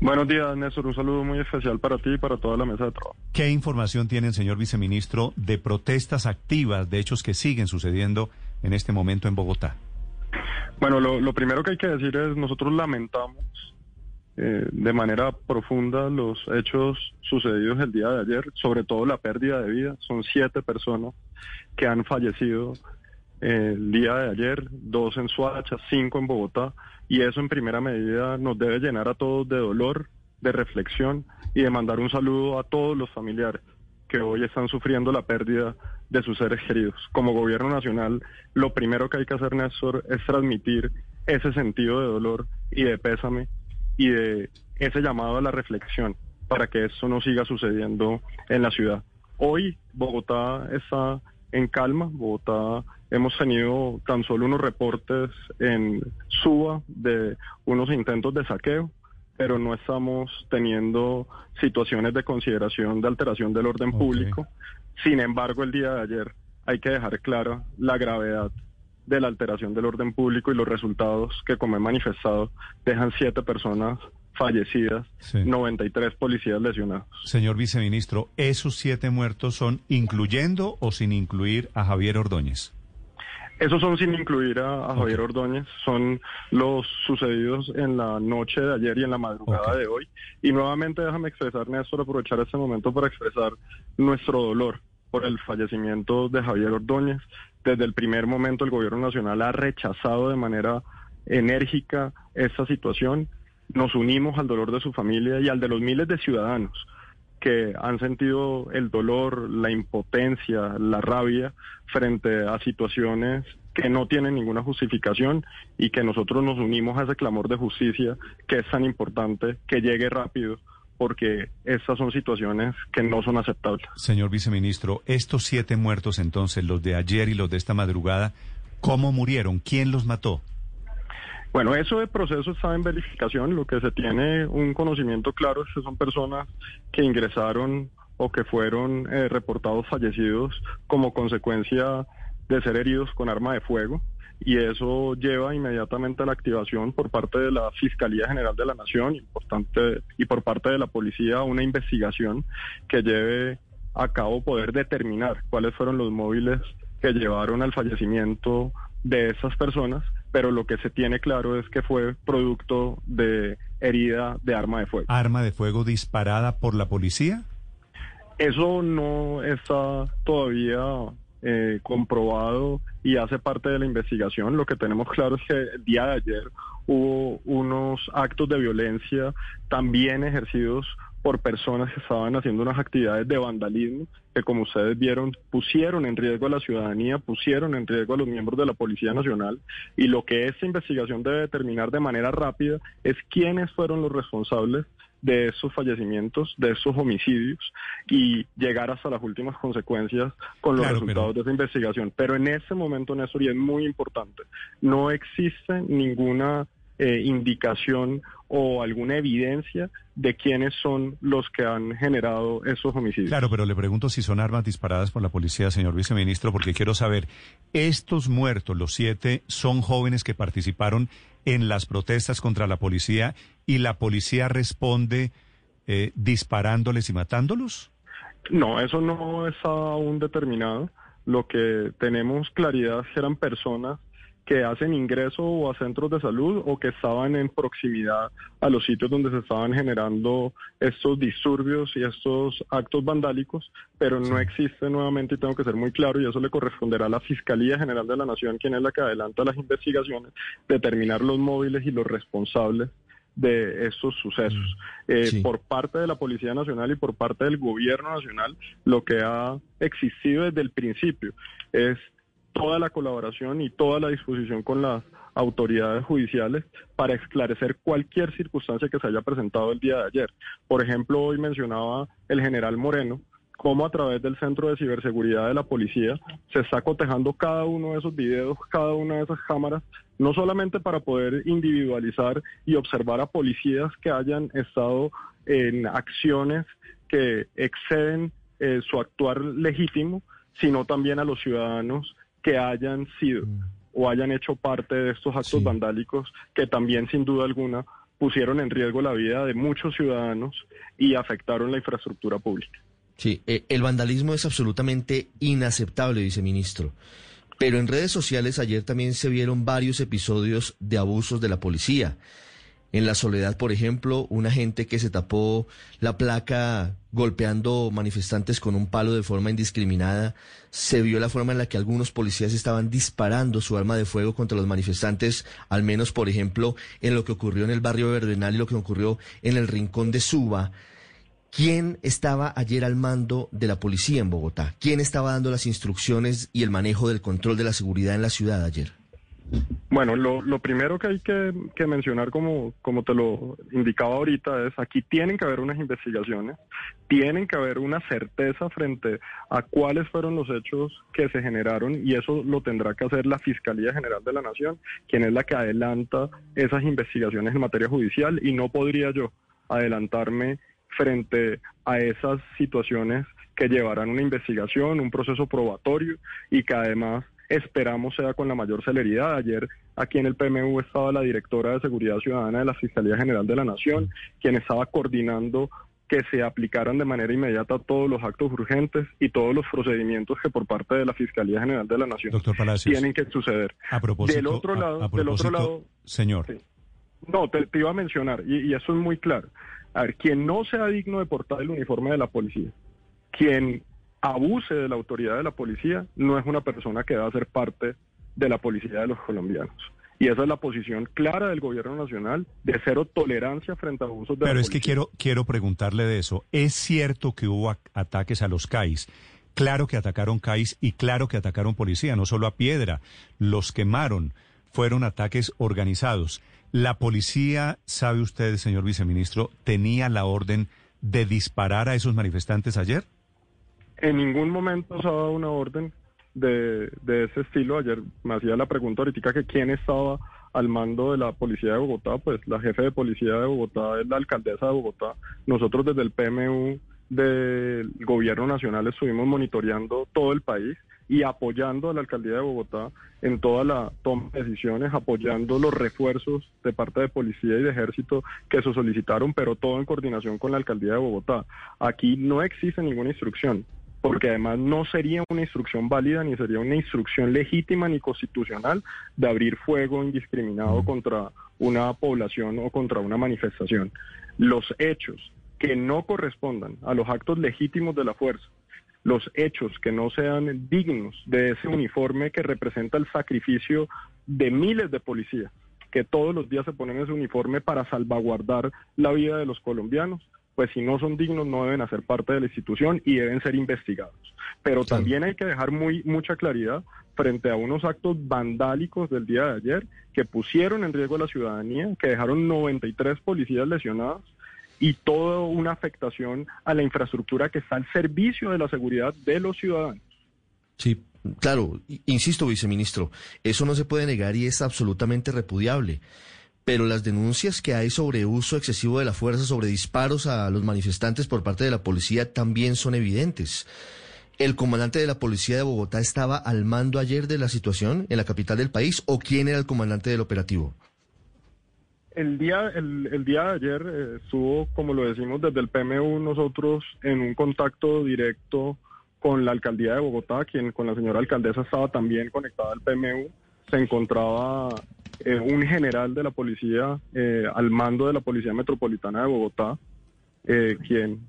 Buenos días, Néstor. Un saludo muy especial para ti y para toda la mesa de trabajo. ¿Qué información tiene el señor viceministro de protestas activas, de hechos que siguen sucediendo en este momento en Bogotá? Bueno, lo, lo primero que hay que decir es nosotros lamentamos eh, de manera profunda los hechos sucedidos el día de ayer, sobre todo la pérdida de vida. Son siete personas que han fallecido el día de ayer, dos en Suacha, cinco en Bogotá, y eso en primera medida nos debe llenar a todos de dolor, de reflexión y de mandar un saludo a todos los familiares que hoy están sufriendo la pérdida de sus seres queridos. Como gobierno nacional, lo primero que hay que hacer, Néstor, es transmitir ese sentido de dolor y de pésame y de ese llamado a la reflexión para que eso no siga sucediendo en la ciudad. Hoy Bogotá está en calma, Bogotá hemos tenido tan solo unos reportes en Suba de unos intentos de saqueo, pero no estamos teniendo situaciones de consideración de alteración del orden público. Sin embargo, el día de ayer hay que dejar clara la gravedad de la alteración del orden público y los resultados que, como he manifestado, dejan siete personas fallecidas, Sí. 93 policías lesionados. Señor viceministro, ¿esos siete muertos son incluyendo o sin incluir a Javier Ordóñez? Esos son sin incluir a, a Javier Ordóñez, son los sucedidos en la noche de ayer y en la madrugada de hoy. Y nuevamente déjame expresar, Néstor, aprovechar este momento para expresar nuestro dolor por el fallecimiento de Javier Ordóñez. Desde el primer momento el gobierno nacional ha rechazado de manera enérgica esta situación. Nos unimos al dolor de su familia y al de los miles de ciudadanos que han sentido el dolor, la impotencia, la rabia frente a situaciones que no tienen ninguna justificación y que nosotros nos unimos a ese clamor de justicia que es tan importante que llegue rápido porque estas son situaciones que no son aceptables. Señor viceministro, estos siete muertos entonces, los de ayer y los de esta madrugada, ¿cómo murieron? ¿Quién los mató? Bueno, eso de proceso está en verificación. Lo que se tiene un conocimiento claro es que son personas que ingresaron o que fueron eh, reportados fallecidos como consecuencia de ser heridos con arma de fuego. Y eso lleva inmediatamente a la activación por parte de la Fiscalía General de la Nación importante, y por parte de la policía una investigación que lleve a cabo poder determinar cuáles fueron los móviles que llevaron al fallecimiento de esas personas, pero lo que se tiene claro es que fue producto de herida de arma de fuego. ¿Arma de fuego disparada por la policía? Eso no está todavía eh, comprobado y hace parte de la investigación. Lo que tenemos claro es que el día de ayer hubo unos actos de violencia también ejercidos por personas que estaban haciendo unas actividades de vandalismo que como ustedes vieron pusieron en riesgo a la ciudadanía, pusieron en riesgo a los miembros de la Policía Nacional y lo que esta investigación debe determinar de manera rápida es quiénes fueron los responsables de esos fallecimientos, de esos homicidios y llegar hasta las últimas consecuencias con los Claro, resultados pero- de esa investigación. Pero en ese momento, Néstor, y es muy importante, no existe ninguna eh, indicación o alguna evidencia de quiénes son los que han generado esos homicidios. Claro, pero le pregunto si son armas disparadas por la policía, señor viceministro, porque quiero saber, ¿estos muertos, los siete, son jóvenes que participaron en las protestas contra la policía y la policía responde eh, disparándoles y matándolos? No, eso no está aún determinado. Lo que tenemos claridad es que eran personas que hacen ingreso o a centros de salud o que estaban en proximidad a los sitios donde se estaban generando estos disturbios y estos actos vandálicos, pero no existe nuevamente, y tengo que ser muy claro, y eso le corresponderá a la Fiscalía General de la Nación, quien es la que adelanta las investigaciones, determinar los móviles y los responsables de estos sucesos. Eh, sí. Por parte de la Policía Nacional y por parte del Gobierno Nacional, lo que ha existido desde el principio es toda la colaboración y toda la disposición con las autoridades judiciales para esclarecer cualquier circunstancia que se haya presentado el día de ayer. Por ejemplo, hoy mencionaba el general Moreno cómo a través del Centro de Ciberseguridad de la Policía se está cotejando cada uno de esos videos, cada una de esas cámaras, no solamente para poder individualizar y observar a policías que hayan estado en acciones que exceden eh, su actuar legítimo, sino también a los ciudadanos que hayan sido o hayan hecho parte de estos actos vandálicos que también sin duda alguna pusieron en riesgo la vida de muchos ciudadanos y afectaron la infraestructura pública. Sí, eh, el vandalismo es absolutamente inaceptable, viceministro. Pero en redes sociales ayer también se vieron varios episodios de abusos de la policía. En la soledad, por ejemplo, una gente que se tapó la placa golpeando manifestantes con un palo de forma indiscriminada. Se vio la forma en la que algunos policías estaban disparando su arma de fuego contra los manifestantes, al menos, por ejemplo, en lo que ocurrió en el barrio Verdenal y lo que ocurrió en el rincón de Suba. ¿Quién estaba ayer al mando de la policía en Bogotá? ¿Quién estaba dando las instrucciones y el manejo del control de la seguridad en la ciudad ayer? Bueno, lo, primero que hay que, mencionar, como, como te lo indicaba ahorita, es aquí tienen que haber unas investigaciones, tienen que haber una certeza frente a cuáles fueron los hechos que se generaron y eso lo tendrá que hacer la Fiscalía General de la Nación, quien es la que adelanta esas investigaciones en materia judicial y no podría yo adelantarme frente a esas situaciones que llevarán una investigación, un proceso probatorio y que además esperamos sea con la mayor celeridad. Ayer aquí en el PMU estaba la directora de Seguridad Ciudadana de la Fiscalía General de la Nación, quien estaba coordinando que se aplicaran de manera inmediata todos los actos urgentes y todos los procedimientos que por parte de la Fiscalía General de la Nación tienen que suceder. A propósito, del otro lado, del otro lado, señor. No, te, iba a mencionar y, y eso es muy claro. A ver, quien no sea digno de portar el uniforme de la policía, quien abuse de la autoridad de la policía no es una persona que va a ser parte de la policía de los colombianos. Y esa es la posición clara del gobierno nacional de cero tolerancia frente a abusos de Pero es que quiero, quiero preguntarle de eso. ¿Es cierto que hubo ataques a los CAIs? Claro que atacaron CAIs y claro que atacaron policía, no solo a piedra. Los quemaron. Fueron ataques organizados. ¿La policía, sabe usted, señor viceministro, tenía la orden de disparar a esos manifestantes ayer? En ningún momento se ha dado una orden de, ese estilo. Ayer me hacía la pregunta ahorita que quién estaba al mando de la policía de Bogotá, pues la jefe de policía de Bogotá es la alcaldesa de Bogotá. Nosotros desde el PMU del gobierno nacional estuvimos monitoreando todo el país y apoyando a la alcaldía de Bogotá en toda la toma de decisiones, apoyando los refuerzos de parte de policía y de ejército que se solicitaron, pero todo en coordinación con la alcaldía de Bogotá. Aquí no existe ninguna instrucción porque además no sería una instrucción válida ni sería una instrucción legítima ni constitucional de abrir fuego indiscriminado contra una población o contra una manifestación. Los hechos que no correspondan a los actos legítimos de la fuerza, los hechos que no sean dignos de ese uniforme que representa el sacrificio de miles de policías que todos los días se ponen ese uniforme para salvaguardar la vida de los colombianos, pues si no son dignos no deben hacer parte de la institución y deben ser investigados. Pero también hay que dejar muy mucha claridad frente a unos actos vandálicos del día de ayer que pusieron en riesgo a la ciudadanía, que dejaron 93 policías lesionados y toda una afectación a la infraestructura que está al servicio de la seguridad de los ciudadanos. Sí, claro, insisto, viceministro, eso no se puede negar y es absolutamente repudiable pero las denuncias que hay sobre uso excesivo de la fuerza, sobre disparos a los manifestantes por parte de la policía también son evidentes. ¿El comandante de la policía de Bogotá estaba al mando ayer de la situación en la capital del país o quién era el comandante del operativo? El día, el, día de ayer eh, estuvo, como lo decimos desde el PMU, nosotros en un contacto directo con la alcaldía de Bogotá, quien con la señora alcaldesa estaba también conectada al PMU. Se encontraba eh, un general de la policía eh, al mando de la Policía Metropolitana de Bogotá, eh, quien,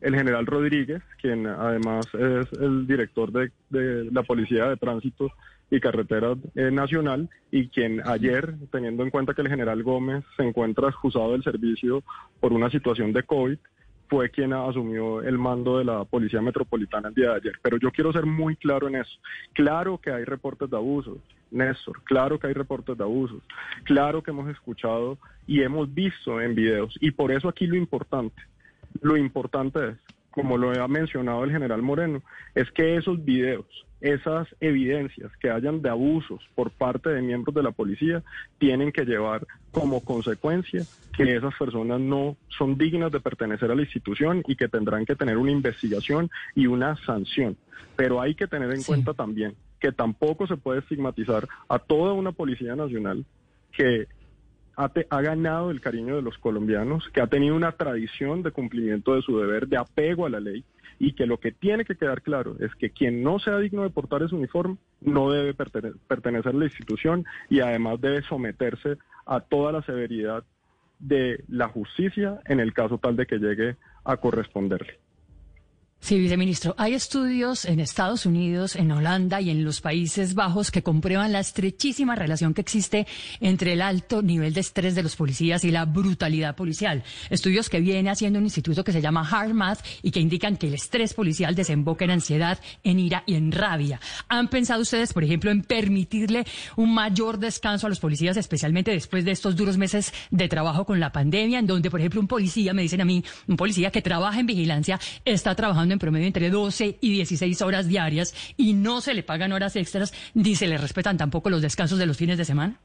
el general Rodríguez, quien además es el director de, de la Policía de Tránsito y Carretera Nacional, y quien ayer, teniendo en cuenta que el general Gómez se encuentra excusado del servicio por una situación de COVID, fue quien asumió el mando de la Policía Metropolitana el día de ayer. Pero yo quiero ser muy claro en eso. Claro que hay reportes de abusos Néstor, claro que hay reportes de abusos, claro que hemos escuchado y hemos visto en videos. Y por eso aquí lo importante, lo importante es, como lo ha mencionado el general Moreno, es que esos videos, esas evidencias que hayan de abusos por parte de miembros de la policía, tienen que llevar como consecuencia que esas personas no son dignas de pertenecer a la institución y que tendrán que tener una investigación y una sanción. Pero hay que tener en cuenta también que tampoco se puede estigmatizar a toda una Policía Nacional que ha, ha, ganado el cariño de los colombianos, que ha tenido una tradición de cumplimiento de su deber, de apego a la ley, y que lo que tiene que quedar claro es que quien no sea digno de portar ese uniforme no debe pertenecer, pertenecer a la institución y además debe someterse a toda la severidad de la justicia en el caso tal de que llegue a corresponderle. Sí, viceministro. Hay estudios en Estados Unidos, en Holanda y en los Países Bajos que comprueban la estrechísima relación que existe entre el alto nivel de estrés de los policías y la brutalidad policial. Estudios que viene haciendo un instituto que se llama HeartMath y que indican que el estrés policial desemboca en ansiedad, en ira y en rabia. ¿Han pensado ustedes, por ejemplo, en permitirle un mayor descanso a los policías, especialmente después de estos duros meses de trabajo con la pandemia, en donde, por ejemplo, un policía, me dicen a mí, un policía que trabaja en vigilancia, está trabajando en promedio entre 12 y 16 horas diarias y no se le pagan horas extras ni se le respetan tampoco los descansos de los fines de semana?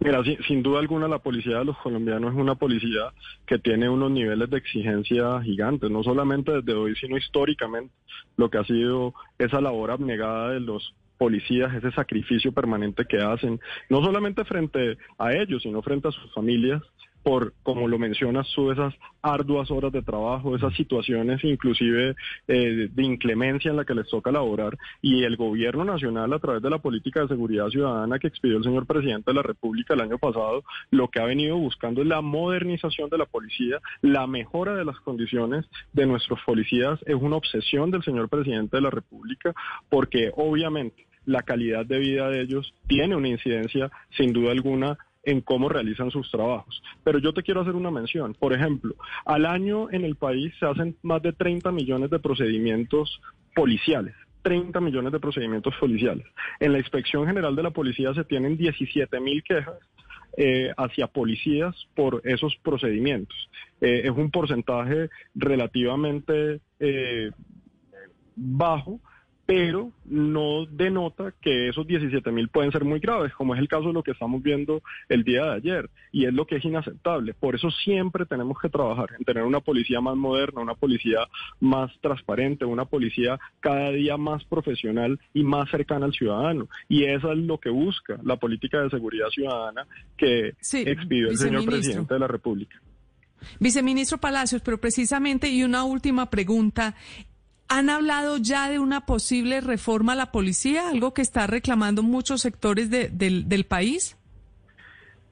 Mira, sin, sin, duda alguna la policía de los colombianos es una policía que tiene unos niveles de exigencia gigantes, no solamente desde hoy, sino históricamente, lo que ha sido esa labor abnegada de los policías, ese sacrificio permanente que hacen, no solamente frente a ellos, sino frente a sus familias, por, como lo mencionas tú, esas arduas horas de trabajo, esas situaciones inclusive eh, de inclemencia en la que les toca laborar y el gobierno nacional a través de la política de seguridad ciudadana que expidió el señor presidente de la República el año pasado, lo que ha venido buscando es la modernización de la policía, la mejora de las condiciones de nuestros policías, es una obsesión del señor presidente de la República porque obviamente la calidad de vida de ellos tiene una incidencia sin duda alguna en cómo realizan sus trabajos. Pero yo te quiero hacer una mención. Por ejemplo, al año en el país se hacen más de 30 millones de procedimientos policiales. 30 millones de procedimientos policiales. En la Inspección General de la Policía se tienen 17 mil quejas eh, hacia policías por esos procedimientos. Eh, es un porcentaje relativamente eh, bajo pero no denota que esos 17 mil pueden ser muy graves, como es el caso de lo que estamos viendo el día de ayer, y es lo que es inaceptable. Por eso siempre tenemos que trabajar en tener una policía más moderna, una policía más transparente, una policía cada día más profesional y más cercana al ciudadano. Y eso es lo que busca la política de seguridad ciudadana que expidió el señor presidente de la República. Viceministro Palacios, pero precisamente, y una última pregunta, ¿Han hablado ya de una posible reforma a la policía, algo que está reclamando muchos sectores del país?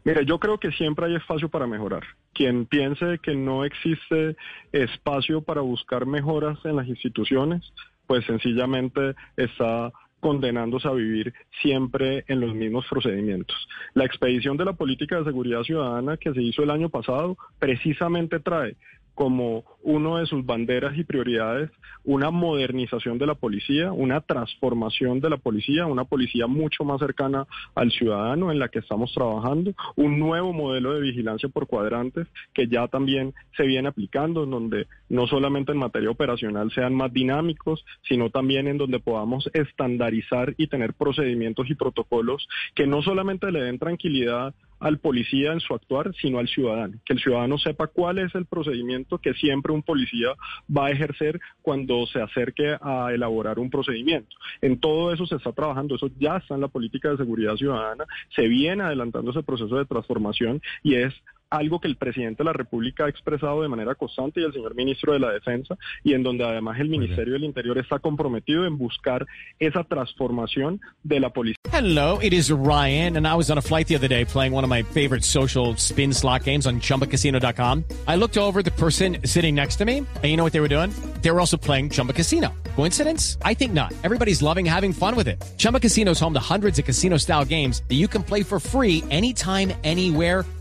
Mira, yo creo que siempre hay espacio para mejorar. Quien piense que no existe espacio para buscar mejoras en las instituciones, pues sencillamente está condenándose a vivir siempre en los mismos procedimientos. La expedición de la política de seguridad ciudadana que se hizo el año pasado precisamente trae como uno de sus banderas y prioridades una modernización de la policía, una transformación de la policía, una policía mucho más cercana al ciudadano en la que estamos trabajando, un nuevo modelo de vigilancia por cuadrantes que ya también se viene aplicando, en donde no solamente en materia operacional sean más dinámicos, sino también en donde podamos estandarizar y tener procedimientos y protocolos que no solamente le den tranquilidad al policía en su actuar, sino al ciudadano, que el ciudadano sepa cuál es el procedimiento que siempre un policía va a ejercer cuando se acerque a elaborar un procedimiento. En todo eso se está trabajando, eso ya está en la política de seguridad ciudadana, se viene adelantando ese proceso de transformación y es algo que el presidente de la República ha expresado de manera constante y el señor ministro de la Defensa, y en donde además el Ministerio del Interior está comprometido en buscar esa transformación de la policía. Hello, it is Ryan, and I was on a flight the other day playing one of my favorite social spin slot games on chumbacasino.com. I looked over the person sitting next to me, and you know what they were doing? They were also playing Chumba Casino. Coincidence? I think not. Everybody's loving having fun with it. Chumba Casino is home to hundreds of casino style games that you can play for free anytime, anywhere